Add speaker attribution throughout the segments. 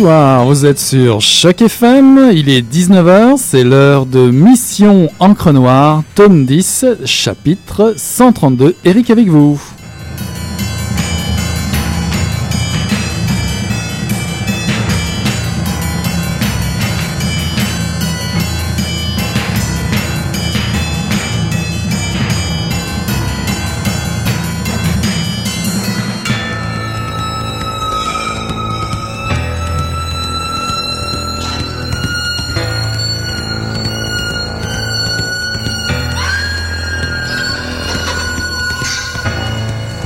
Speaker 1: Bonsoir, vous êtes sur Choc FM, il est 19h, c'est l'heure de Mission Encre Noire, tome 10, chapitre 132. Eric avec vous.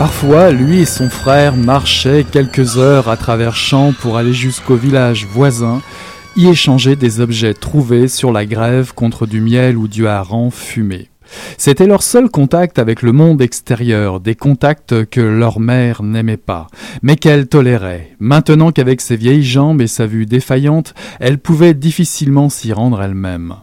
Speaker 1: Parfois, lui et son frère marchaient quelques heures à travers champs pour aller jusqu'au village voisin, y échanger des objets trouvés sur la grève contre du miel ou du hareng fumé. C'était leur seul contact avec le monde extérieur, des contacts que leur mère n'aimait pas, mais qu'elle tolérait, maintenant qu'avec ses vieilles jambes et sa vue défaillante, elle pouvait difficilement s'y rendre elle-même.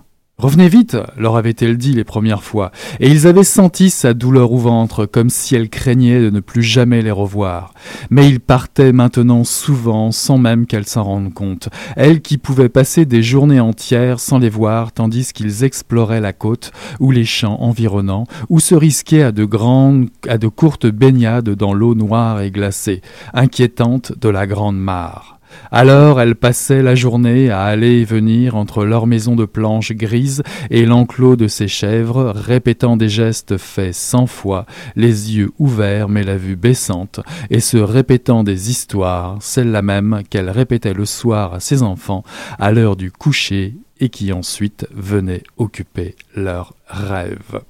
Speaker 1: Revenez vite, leur avait-elle dit les premières fois, et ils avaient senti sa douleur au ventre, comme si elle craignait de ne plus jamais les revoir. Mais ils partaient maintenant souvent, sans même qu'elle s'en rende compte, elle qui pouvait passer des journées entières sans les voir, tandis qu'ils exploraient la côte, ou les champs environnants, ou se risquaient à de grandes, à de courtes baignades dans l'eau noire et glacée, inquiétante de la grande mare. Alors elle passait la journée à aller et venir entre leur maison de planches grises et l'enclos de ses chèvres, répétant des gestes faits cent fois, les yeux ouverts mais la vue baissante, et se répétant des histoires, celles-là même qu'elle répétait le soir à ses enfants à l'heure du coucher et qui ensuite venaient occuper leurs rêves.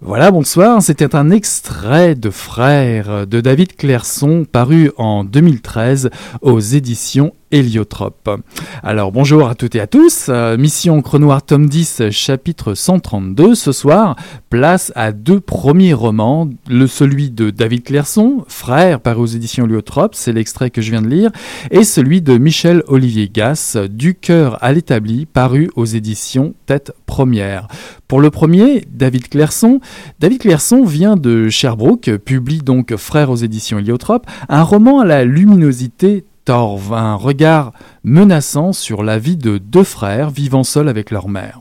Speaker 1: Voilà, bonsoir. C'était un extrait de Frères de David Clairson paru en 2013 aux éditions héliotrope. Alors bonjour à toutes et à tous, euh, Mission Crenoir tome 10 chapitre 132 ce soir, place à deux premiers romans, le celui de David Clairson, Frère paru aux éditions héliotrope, c'est l'extrait que je viens de lire, et celui de Michel Olivier Gass, Du cœur à l'établi, paru aux éditions Tête Première. Pour le premier, David Clairson, David Clairson vient de Sherbrooke, publie donc Frère aux éditions héliotrope, un roman à la luminosité un regard menaçant sur la vie de deux frères vivant seuls avec leur mère.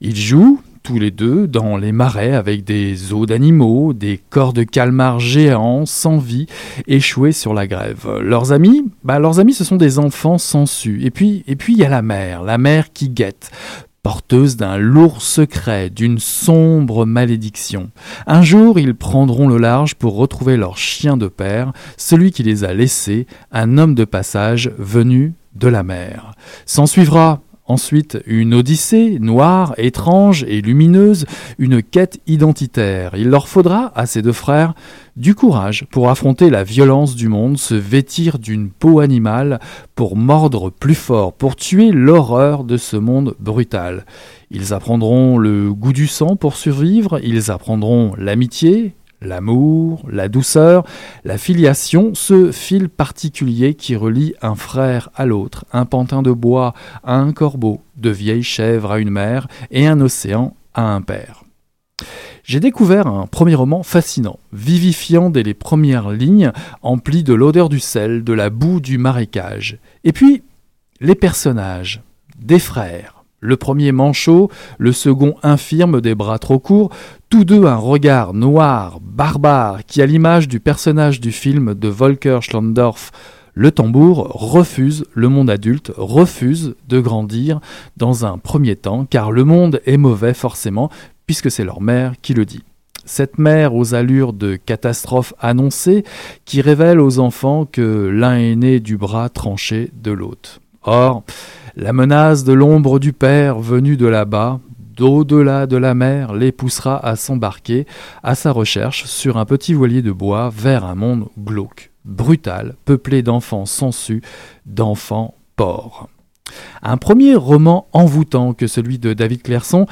Speaker 1: Ils jouent, tous les deux, dans les marais avec des os d'animaux, des corps de calmars géants, sans vie, échoués sur la grève. Leurs amis, bah, leurs amis, ce sont des enfants su. Et puis, et puis il y a la mère, la mère qui guette, porteuse d'un lourd secret, d'une sombre malédiction. Un jour, ils prendront le large pour retrouver leur chien de père, celui qui les a laissés, un homme de passage venu de la mer. S'en suivra Ensuite, une odyssée noire, étrange et lumineuse, une quête identitaire. Il leur faudra, à ces deux frères, du courage pour affronter la violence du monde, se vêtir d'une peau animale, pour mordre plus fort, pour tuer l'horreur de ce monde brutal. Ils apprendront le goût du sang pour survivre, ils apprendront l'amitié, L'amour, la douceur, la filiation, ce fil particulier qui relie un frère à l'autre, un pantin de bois à un corbeau, de vieilles chèvres à une mère et un océan à un père. J'ai découvert un premier roman fascinant, vivifiant dès les premières lignes, empli de l'odeur du sel, de la boue du marécage. Et puis, les personnages, des frères, le premier manchot, le second infirme des bras trop courts, tous deux un regard noir, barbare, qui à l'image du personnage du film de Volker Schlandorf, le tambour refuse, le monde adulte refuse de grandir dans un premier temps, car le monde est mauvais forcément, puisque c'est leur mère qui le dit. Cette mère aux allures de catastrophe annoncée qui révèle aux enfants que l'un est né du bras tranché de l'autre. Or, La menace de l'ombre du père venu de là-bas, d'au-delà de la mer, les poussera à s'embarquer à sa recherche sur un petit voilier de bois vers un monde glauque, brutal, peuplé d'enfants sensus, d'enfants porcs. Un premier roman envoûtant que celui de David Clairson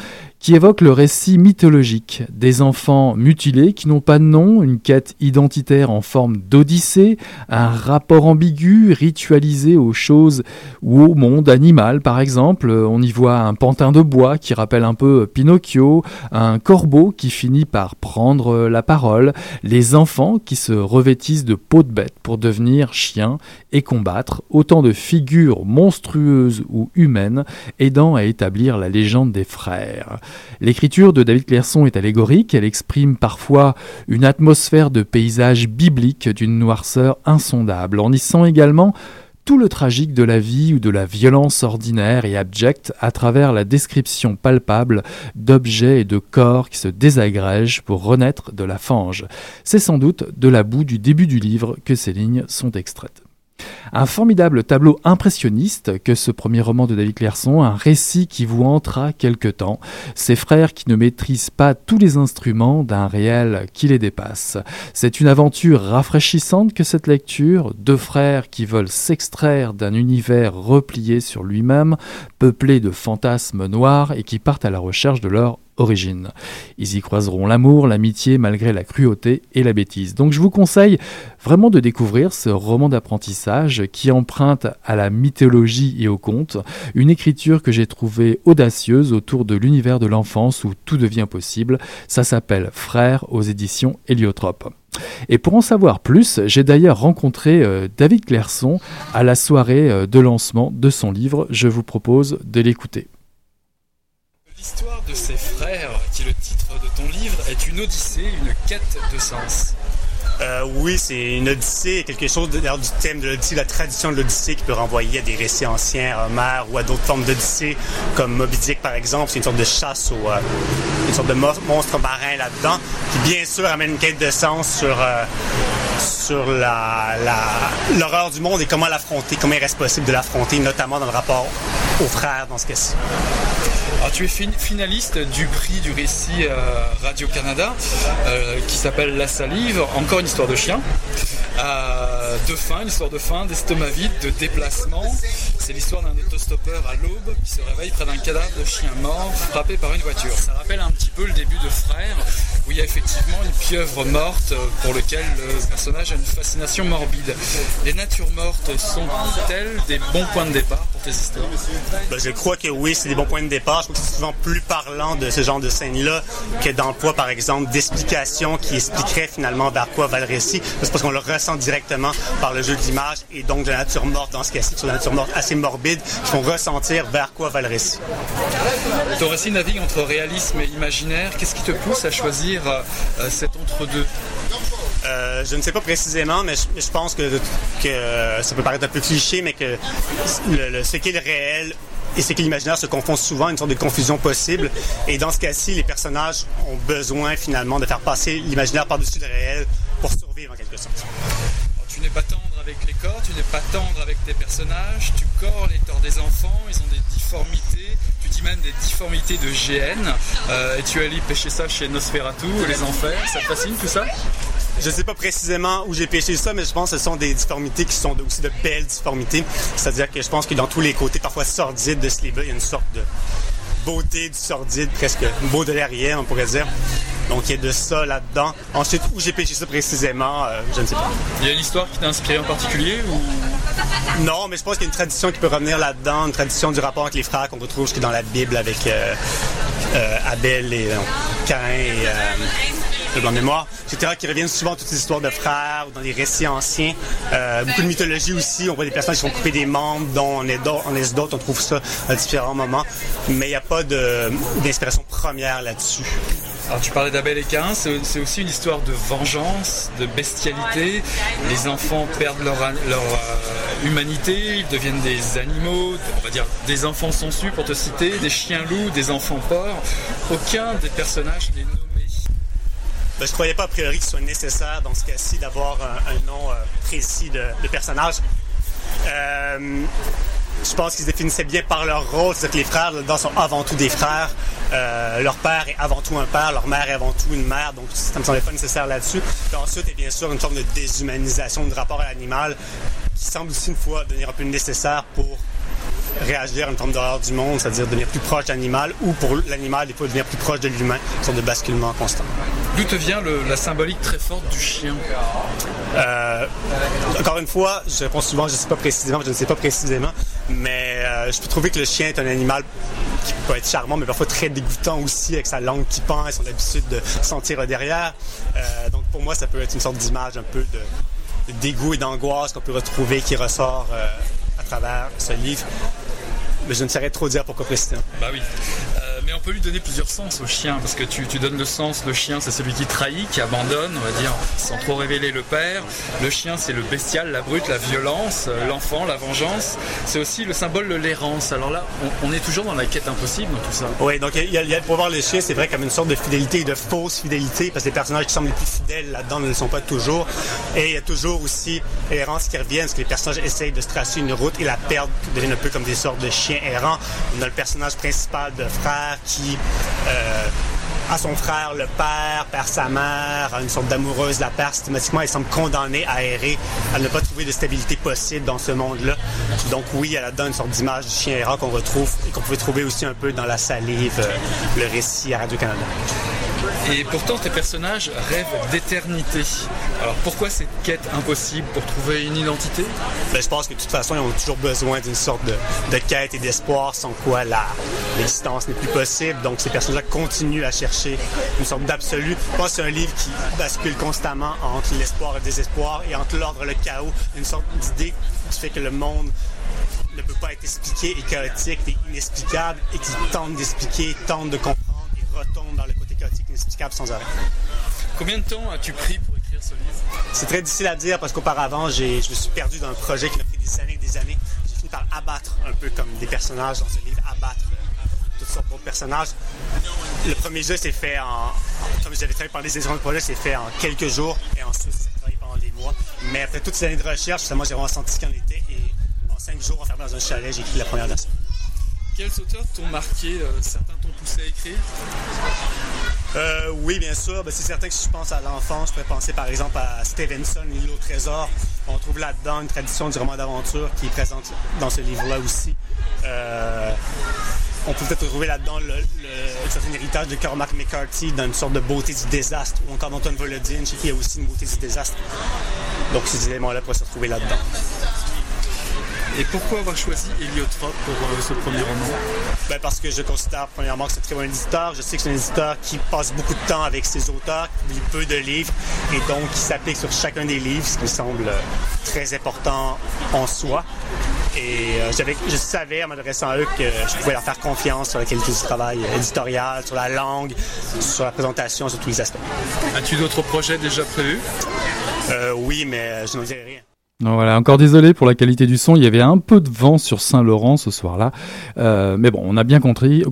Speaker 1: qui évoque le récit mythologique des enfants mutilés qui n'ont pas de nom, une quête identitaire en forme d'odyssée, un rapport ambigu, ritualisé aux choses ou au monde animal par exemple. On y voit un pantin de bois qui rappelle un peu Pinocchio, un corbeau qui finit par prendre la parole, les enfants qui se revêtissent de peau de bête pour devenir chiens et combattre, autant de figures monstrueuses ou humaines aidant à établir la légende des frères. L'écriture de David Clairson est allégorique, elle exprime parfois une atmosphère de paysage biblique d'une noirceur insondable. On y sent également tout le tragique de la vie ou de la violence ordinaire et abjecte à travers la description palpable d'objets et de corps qui se désagrègent pour renaître de la fange. C'est sans doute de la boue du début du livre que ces lignes sont extraites. Un formidable tableau impressionniste que ce premier roman de David Clairson, un récit qui vous entra quelque temps, ces frères qui ne maîtrisent pas tous les instruments d'un réel qui les dépasse. C'est une aventure rafraîchissante que cette lecture, deux frères qui veulent s'extraire d'un univers replié sur lui-même, peuplé de fantasmes noirs et qui partent à la recherche de leur origine. Ils y croiseront l'amour, l'amitié malgré la cruauté et la bêtise. Donc je vous conseille vraiment de découvrir ce roman d'apprentissage qui emprunte à la mythologie et au conte, une écriture que j'ai trouvée audacieuse autour de l'univers de l'enfance où tout devient possible. Ça s'appelle Frères aux éditions Héliotrope. Et pour en savoir plus, j'ai d'ailleurs rencontré euh, David Clairson à la soirée euh, de lancement de son livre. Je vous propose de l'écouter.
Speaker 2: L'histoire de frères, est une odyssée, une quête de sens.
Speaker 3: Euh, oui, c'est une odyssée, quelque chose de, du thème de l'odyssée, la tradition de l'odyssée qui peut renvoyer à des récits anciens, à Homère ou à d'autres formes d'odyssée, comme Moby Dick par exemple. C'est une sorte de chasse ou euh, une sorte de monstre marin là-dedans, qui bien sûr amène une quête de sens sur euh, sur la, l'horreur du monde et comment l'affronter, comment il reste possible de l'affronter, notamment dans le rapport aux frères dans ce cas-ci.
Speaker 2: Alors, tu es finaliste du prix du récit euh, Radio-Canada euh, qui s'appelle La Salive, encore une histoire de chien. Euh, de faim, une histoire de faim, d'estomac vide, de déplacement. C'est l'histoire d'un autostoppeur à l'aube qui se réveille près d'un cadavre de chien mort frappé par une voiture. Ça rappelle un petit peu le début de Frères où il y a effectivement une pieuvre morte pour lequel le personnage a une fascination morbide. Les natures mortes sont-elles des bons points de départ tes histoires
Speaker 3: ben, Je crois que oui, c'est des bons points de départ c'est souvent plus parlant de ce genre de scène-là que d'emploi, par exemple, d'explications qui expliqueraient finalement vers quoi va le récit. C'est parce qu'on le ressent directement par le jeu de l'image et donc de la nature morte dans ce cas-ci, sur la nature morte assez morbide, qui font ressentir vers quoi va le récit.
Speaker 2: Ton récit navigue entre réalisme et imaginaire. Qu'est-ce qui te pousse à choisir euh, cet entre-deux?
Speaker 3: Euh, je ne sais pas précisément, mais je, pense que, que, ça peut paraître un peu cliché, mais que le, ce qu'est le réel et c'est que l'imaginaire se confond souvent, une sorte de confusion possible. Et dans ce cas-ci, les personnages ont besoin finalement de faire passer l'imaginaire par-dessus le réel pour survivre en quelque sorte.
Speaker 2: tu n'es pas tendre avec les corps, tu n'es pas tendre avec tes personnages, tu corps les torts des enfants, ils ont des difformités, tu dis même des difformités de GN, euh, et tu allais pêcher ça chez Nosferatu, les enfers, ça te fascine tout ça?
Speaker 3: Je ne sais pas précisément où j'ai pêché ça, mais je pense que ce sont des difformités qui sont aussi de belles difformités. C'est-à-dire que je pense que dans tous les côtés, parfois sordides de ce livre il y a une sorte de beauté du sordide, presque beau de l'arrière, on pourrait dire. Donc il y a de ça là-dedans. Ensuite, où j'ai pêché ça précisément, euh, je ne sais pas.
Speaker 2: Il y a une histoire qui t'a inspiré en particulier ou...
Speaker 3: Non, mais je pense qu'il y a une tradition qui peut revenir là-dedans, une tradition du rapport avec les frères qu'on retrouve dans la Bible avec euh, euh, Abel et Cain et de blanc mémoire, etc., qui reviennent souvent toutes ces histoires de frères dans les récits anciens. Euh, beaucoup de mythologie aussi. On voit des personnes qui sont coupées des membres, dont on est d'autres, on trouve ça à différents moments. Mais il n'y a pas d'inspiration première là-dessus.
Speaker 2: Alors tu parlais d'Abel et Cain, c'est aussi une histoire de vengeance, de bestialité. Les enfants perdent leur, leur euh, humanité, ils deviennent des animaux, on va dire des enfants sensus pour te citer, des chiens loups, des enfants porcs. Aucun des personnages n'est
Speaker 3: ben, je ne croyais pas a priori qu'il soit nécessaire dans ce cas-ci d'avoir un, nom euh, précis de, personnage. Euh, je pense qu'ils se définissaient bien par leur rôle, c'est-à-dire que les frères là-dedans sont avant tout des frères. Euh, leur père est avant tout un père, leur mère est avant tout une mère, donc ça me semblait pas nécessaire là-dessus. Puis ensuite, et bien sûr, une forme de déshumanisation du rapport à l'animal qui semble aussi une fois devenir un peu nécessaire pour réagir à une forme d'horreur du monde, c'est-à-dire devenir plus proche de l'animal, ou pour l'animal, des fois devenir plus proche de l'humain, une sorte de basculement constant.
Speaker 2: D'où te vient le, la symbolique très forte du chien?
Speaker 3: Euh, Encore une fois, je réponds souvent, je ne sais pas précisément, je ne sais pas précisément, mais euh, je peux trouver que le chien est un animal qui peut être charmant, mais parfois très dégoûtant aussi, avec sa langue qui pend et son habitude de sentir derrière. Euh, donc pour moi, ça peut être une sorte d'image un peu de, de dégoût et d'angoisse qu'on peut retrouver, qui ressort à travers ce livre. Mais je ne saurais trop dire pourquoi précisément.
Speaker 2: Bah oui. On peut lui donner plusieurs sens au chien, parce que tu, donnes le sens, le chien c'est celui qui trahit, qui abandonne, on va dire, sans trop révéler le père. Le chien c'est le bestial, la brute, la violence, euh, l'enfant, la vengeance. C'est aussi le symbole de l'errance. Alors là, on, est toujours dans la quête impossible dans tout ça.
Speaker 3: Oui, donc il y, a, pour voir le chien, c'est vrai comme une sorte de fidélité de fausse fidélité, parce que les personnages qui semblent les plus fidèles là-dedans ne le sont pas toujours. Et il y a toujours aussi l'errance qui revient, parce que les personnages essayent de se tracer une route et la perdent, deviennent un peu comme des sortes de chiens errant. On a le personnage principal de frère euh, a son frère, le père, perd sa mère, une sorte d'amoureuse la perd systématiquement. Elle semble condamnée à errer, à ne pas trouver de stabilité possible dans ce monde-là. Donc oui, elle a donné une sorte d'image du chien errant qu'on retrouve et qu'on pouvait trouver aussi un peu dans la salive, euh, le récit à Radio-Canada.
Speaker 2: Et pourtant, tes personnages rêvent d'éternité. Alors pourquoi cette quête impossible pour trouver une identité?
Speaker 3: Ben, Je pense que de toute façon, ils ont toujours besoin d'une sorte de, de, quête et d'espoir sans quoi l'existence n'est plus possible. Donc ces personnages continuent à chercher une sorte d'absolu. Je pense c'est un livre qui bascule constamment entre l'espoir et le désespoir et entre l'ordre et le chaos. Une sorte d'idée qui fait que le monde ne peut pas être expliqué et chaotique et inexplicable et qui tente d'expliquer, tente de comprendre et retombe dans le inexplicable sans arrêt.
Speaker 2: Combien de temps as-tu pris pour écrire ce livre?
Speaker 3: C'est très difficile à dire parce qu'auparavant, je me suis perdu dans un projet qui m'a pris des années et des années. J'ai fini par abattre un peu comme des personnages dans ce livre, abattre toutes sortes d'autres personnages. Le premier jeu s'est fait en, comme j'avais travaillé par les éditions de projet, c'est fait en quelques jours et ensuite c'est travaillé pendant des mois. Mais après toutes ces années de recherche, justement, j'ai vraiment senti ce qu'il en était et en cinq jours, enfermé dans un chalet, j'ai écrit la première version.
Speaker 2: Quels auteurs t'ont marqué euh, Certains t'ont poussé à écrire?
Speaker 3: Euh, oui, bien sûr. Ben, c'est certain que si je pense à l'enfance, je pourrais penser par exemple à Stevenson, L'île au trésor. On trouve là-dedans une tradition du roman d'aventure qui est présente dans ce livre-là aussi. Euh, on peut peut-être trouver là-dedans le, certain héritage de Cormac McCarthy dans une sorte de beauté du désastre, ou encore d'Anton Volodine, chez qui il y a aussi une beauté du désastre. Donc ces éléments-là pourraient se retrouver là-dedans.
Speaker 2: Et pourquoi avoir choisi Héliotrope pour euh, ce premier roman?
Speaker 3: Ben Parce que je considère premièrement que c'est un très bon éditeur. Je sais que c'est un éditeur qui passe beaucoup de temps avec ses auteurs, qui lit peu de livres et donc qui s'applique sur chacun des livres, ce qui me semble très important en soi. Et euh, je savais en m'adressant à eux que je pouvais leur faire confiance sur la qualité du travail éditorial, sur la langue, sur la présentation, sur tous les aspects.
Speaker 2: As-tu d'autres projets déjà prévus?
Speaker 3: Euh, Oui, mais je n'en dirai rien.
Speaker 1: Voilà, encore désolé pour la qualité du son. Il y avait un peu de vent sur Saint-Laurent ce soir-là. Euh, mais bon, on a bien compris,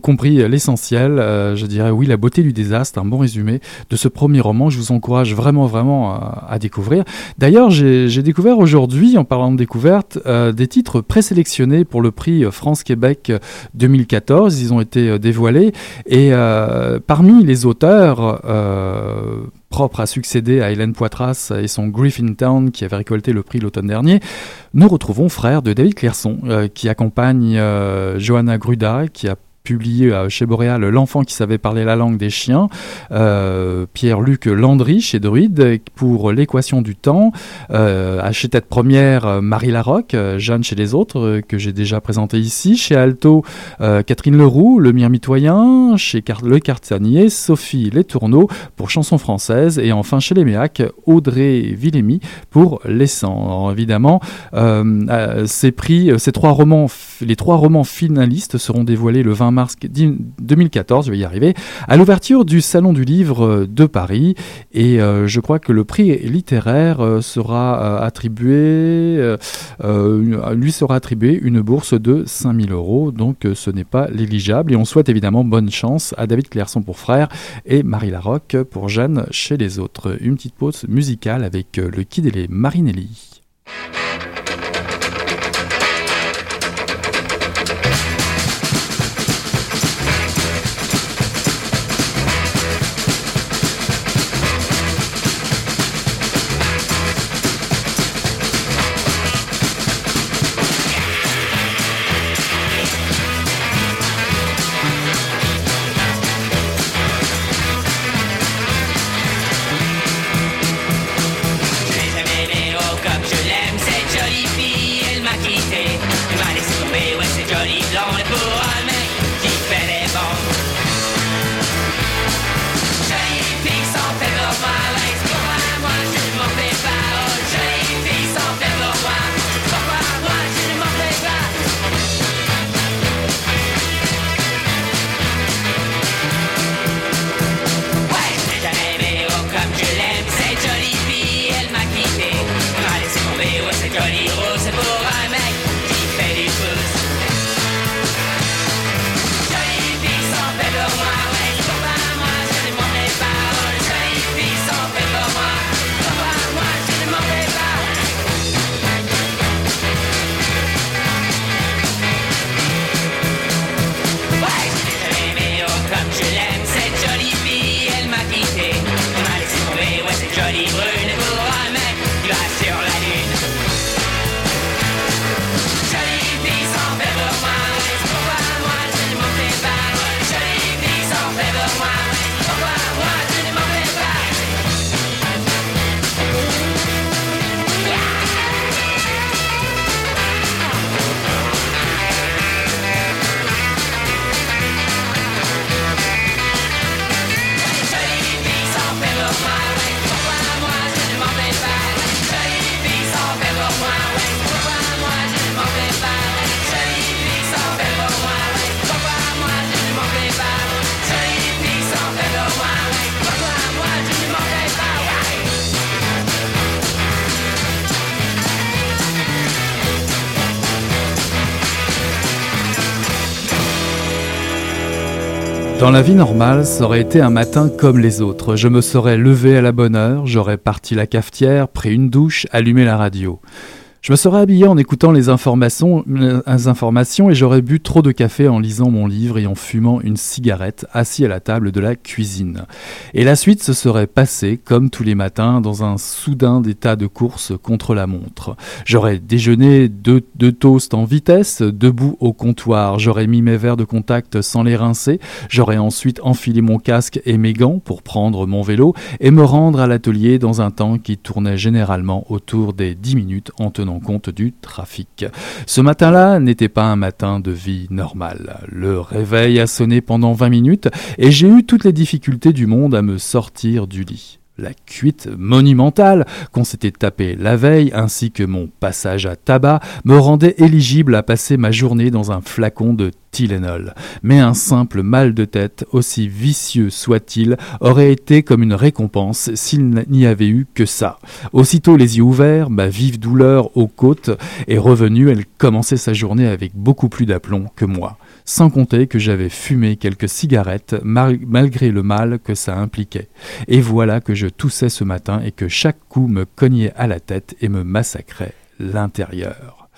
Speaker 1: l'essentiel. Euh, je dirais oui, la beauté du désastre, un bon résumé de ce premier roman. Je vous encourage vraiment, vraiment à, à découvrir. D'ailleurs, j'ai découvert aujourd'hui, en parlant de découverte, euh, des titres présélectionnés pour le prix France-Québec 2014. Ils ont été dévoilés. Et euh, parmi les auteurs propre à succéder à Hélène Poitras et son Griffintown qui avait récolté le prix l'automne dernier, nous retrouvons frère de David Clairson euh, qui accompagne euh, Johanna Gruda qui a publié chez Boréal L'enfant qui savait parler la langue des chiens, euh, Pierre-Luc Landry chez Druide pour l'équation du temps, euh, chez Tête Première Marie Larocque, Jeanne chez les autres euh, que j'ai déjà présenté ici, chez Alto euh, Catherine Leroux, Le Myrmitoyen, chez Car Le Cartanier, Sophie Les Tourneaux pour chansons françaises et enfin chez les Méac, Audrey Villemy pour Les Sangs. Évidemment, ces prix, ces trois romans, les trois romans finalistes seront dévoilés le 20 mars 2014, je vais y arriver, à l'ouverture du Salon du Livre de Paris. Et euh, je crois que le prix littéraire euh, sera euh, attribué, euh, lui sera attribué une bourse de 5000 euros. Donc ce n'est pas négligeable. Et on souhaite évidemment bonne chance à David Clairson pour Frère et Marie Larocque pour Jeanne chez les autres. Une petite pause musicale avec le Kid et les Marinelli. Dans la vie normale, ça aurait été un matin comme les autres. Je me serais levé à la bonne heure, j'aurais parti la cafetière, pris une douche, allumé la radio. Je me serais habillé en écoutant les informations, et j'aurais bu trop de café en lisant mon livre et en fumant une cigarette assis à la table de la cuisine. Et la suite se serait passée comme tous les matins dans un soudain état de course contre la montre. J'aurais déjeuné deux, deux toasts en vitesse, debout au comptoir. J'aurais mis mes verres de contact sans les rincer. J'aurais ensuite enfilé mon casque et mes gants pour prendre mon vélo et me rendre à l'atelier dans un temps qui tournait généralement autour des 10 minutes en tenant compte du trafic. Ce matin-là n'était pas un matin de vie normale. Le réveil a sonné pendant 20 minutes et j'ai eu toutes les difficultés du monde à me sortir du lit. La cuite monumentale qu'on s'était tapé la veille, ainsi que mon passage à tabac, me rendait éligible à passer ma journée dans un flacon de Tylenol. Mais un simple mal de tête, aussi vicieux soit-il, aurait été comme une récompense s'il n'y avait eu que ça. Aussitôt les yeux ouverts, ma vive douleur aux côtes est revenue, elle commençait sa journée avec beaucoup plus d'aplomb que moi sans compter que j'avais fumé quelques cigarettes malgré le mal que ça impliquait. Et voilà que je toussais ce matin et que chaque coup me cognait à la tête et me massacrait l'intérieur.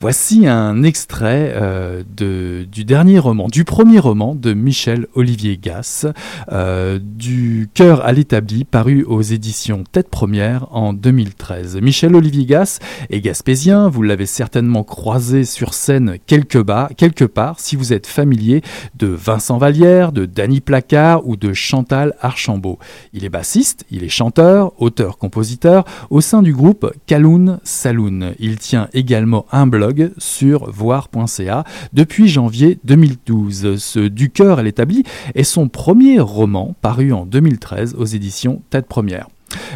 Speaker 1: Voici un extrait euh, du dernier roman, du premier roman de Michel Olivier Gass, euh, du Cœur à l'établi, paru aux éditions Tête Première en 2013. Michel Olivier Gass est gaspésien, vous l'avez certainement croisé sur scène quelque, quelque part si vous êtes familier de Vincent Vallière, de Danny Placard ou de Chantal Archambault. Il est bassiste, il est chanteur, auteur-compositeur au sein du groupe Kaloun Saloon. Il tient également un blog sur voir.ca depuis janvier 2012. Ce Du cœur à l'établi est son premier roman paru en 2013 aux éditions Tête Première.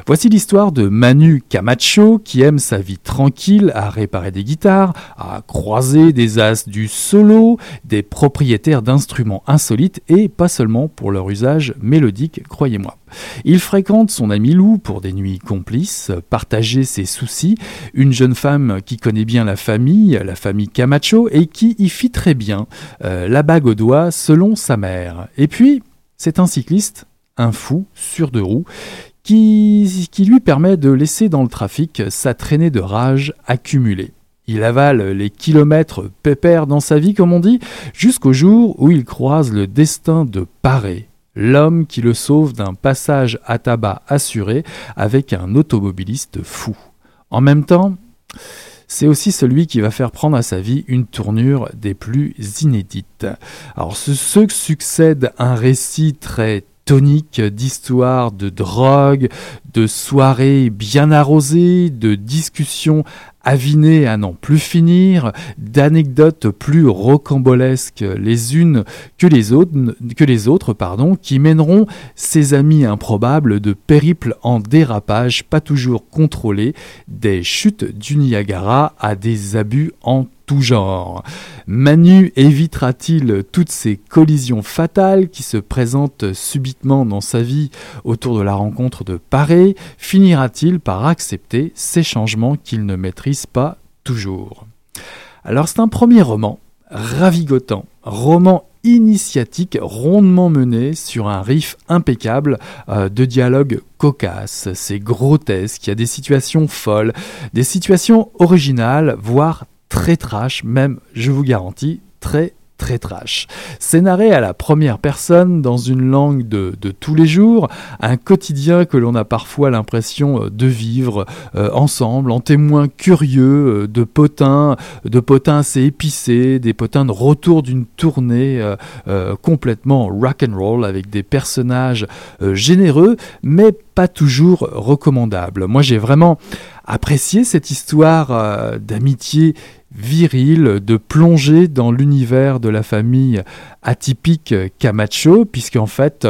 Speaker 1: Voici l'histoire de Manu Camacho qui aime sa vie tranquille à réparer des guitares, à croiser des as du solo, des propriétaires d'instruments insolites et pas seulement pour leur usage mélodique, croyez-moi. Il fréquente son ami Lou pour des nuits complices, partager ses soucis, une jeune femme qui connaît bien la famille, la famille Camacho, et qui y fit très bien, euh, la bague au doigt selon sa mère. Et puis, c'est un cycliste, un fou, sur deux roues, qui, lui permet de laisser dans le trafic sa traînée de rage accumulée. Il avale les kilomètres pépères dans sa vie, comme on dit, jusqu'au jour où il croise le destin de Paré, l'homme qui le sauve d'un passage à tabac assuré avec un automobiliste fou. En même temps, c'est aussi celui qui va faire prendre à sa vie une tournure des plus inédites. Alors ce, ce succède un récit très tonique d'histoires de drogue, de soirées bien arrosées, de discussions avinées à n'en plus finir, d'anecdotes plus rocambolesques les unes que les autres, pardon, qui mèneront ces amis improbables de périples en dérapage pas toujours contrôlés, des chutes du Niagara à des abus en genre. Manu évitera-t-il toutes ces collisions fatales qui se présentent subitement dans sa vie autour de la rencontre de Paré? Finira-t-il par accepter ces changements qu'il ne maîtrise pas toujours? Alors c'est un premier roman ravigotant, roman initiatique rondement mené sur un riff impeccable euh, de dialogue cocasse, c'est grotesque, il y a des situations folles, des situations originales, voire très trash, même, je vous garantis, très très trash. C'est narré à la première personne dans une langue de, tous les jours, un quotidien que l'on a parfois l'impression euh, de vivre euh, ensemble, en témoins curieux euh, de potins, de potins assez épicés, des potins de retour d'une tournée complètement rock and roll avec des personnages généreux, mais pas toujours recommandables. Moi j'ai vraiment apprécié cette histoire d'amitié viril de plonger dans l'univers de la famille atypique Camacho, puisqu'en fait,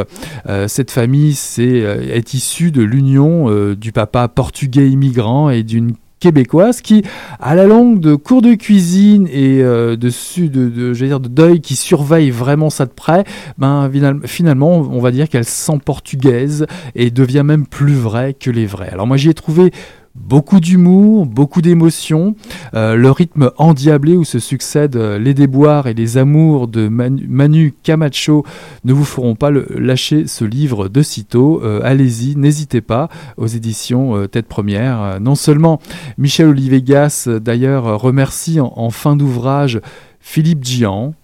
Speaker 1: euh, cette famille est, euh, est issue de l'union euh, du papa portugais immigrant et d'une québécoise qui, à la longue de cours de cuisine et de, de, dire, de deuil qui surveille vraiment ça de près, ben, finalement, on va dire qu'elle sent portugaise et devient même plus vraie que les vrais. Alors moi, j'y ai trouvé Beaucoup d'humour, beaucoup d'émotions, euh, le rythme endiablé où se succèdent euh, les déboires et les amours de Manu, Camacho ne vous feront pas lâcher ce livre de sitôt. Euh, allez-y, n'hésitez pas aux éditions Tête Première. non seulement Michel Olivier Gas d'ailleurs remercie en, fin d'ouvrage Philippe Gian,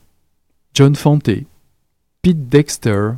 Speaker 1: John Fante, Pete Dexter,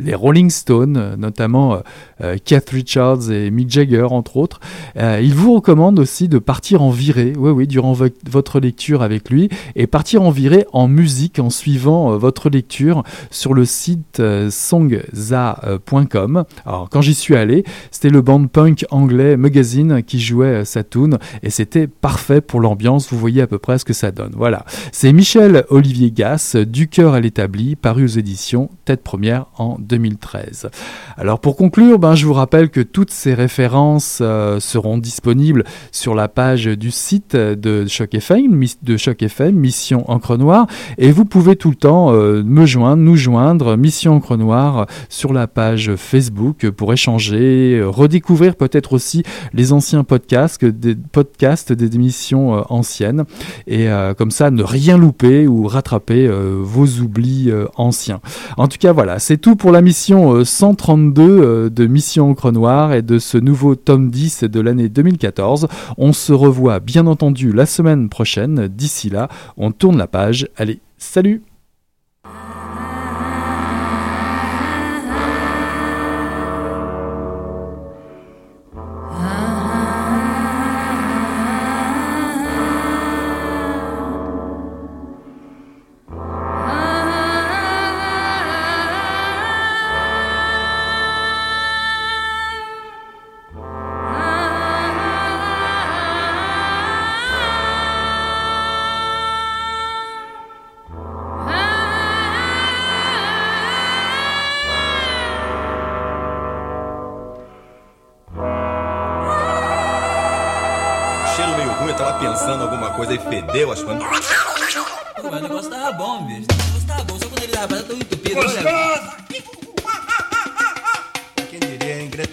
Speaker 1: les Rolling Stones, notamment euh, euh, Keith Richards et Mick Jagger, entre autres. Euh, il vous recommande aussi de partir en virée, oui, oui, durant votre lecture avec lui, et partir en virée en musique en suivant votre lecture sur le site songza.com. Alors, quand j'y suis allé, c'était le band punk anglais Magazine qui jouait sa tune, et c'était parfait pour l'ambiance. Vous voyez à peu près ce que ça donne. Voilà. C'est Michel Olivier Gass, Du cœur à l'établi, paru aux éditions Tête Première en 2013. Alors pour conclure, ben, je vous rappelle que toutes ces références euh, seront disponibles sur la page du site de Choc FM, de Choc FM, Mission Encre Noire, et vous pouvez tout le temps euh, me joindre, nous joindre, Mission Encre Noire, sur la page Facebook pour échanger, redécouvrir peut-être aussi les anciens podcasts, des podcasts des euh, anciennes, et comme ça ne rien louper ou rattraper vos oublis anciens. En tout cas voilà, c'est tout pour la mission 132 euh, euh, de Mission Encre Noire et de ce nouveau tome 10 de l'année 2014. On se revoit bien entendu la semaine prochaine. D'ici là, on tourne la page. Allez, salut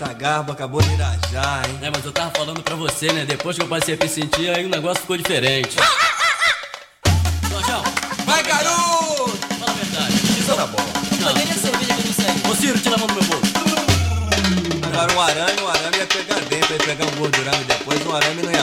Speaker 4: hein? Greta Garbo acabou de irajar, hein?
Speaker 5: É, mas eu tava falando pra você, né? Depois que eu passei a me sentir, aí o negócio ficou diferente. Jorjão!
Speaker 4: Vai, garoto!
Speaker 5: Fala a verdade.
Speaker 4: Isso tá bom.
Speaker 5: Não, nem a cerveja que eu não sei. Ô, Ciro, tira a mão do meu bolso.
Speaker 4: Agora um arame, um arame ia pegar dentro, ia pegar um gordurame depois, um arame não ia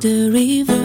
Speaker 6: the
Speaker 7: river.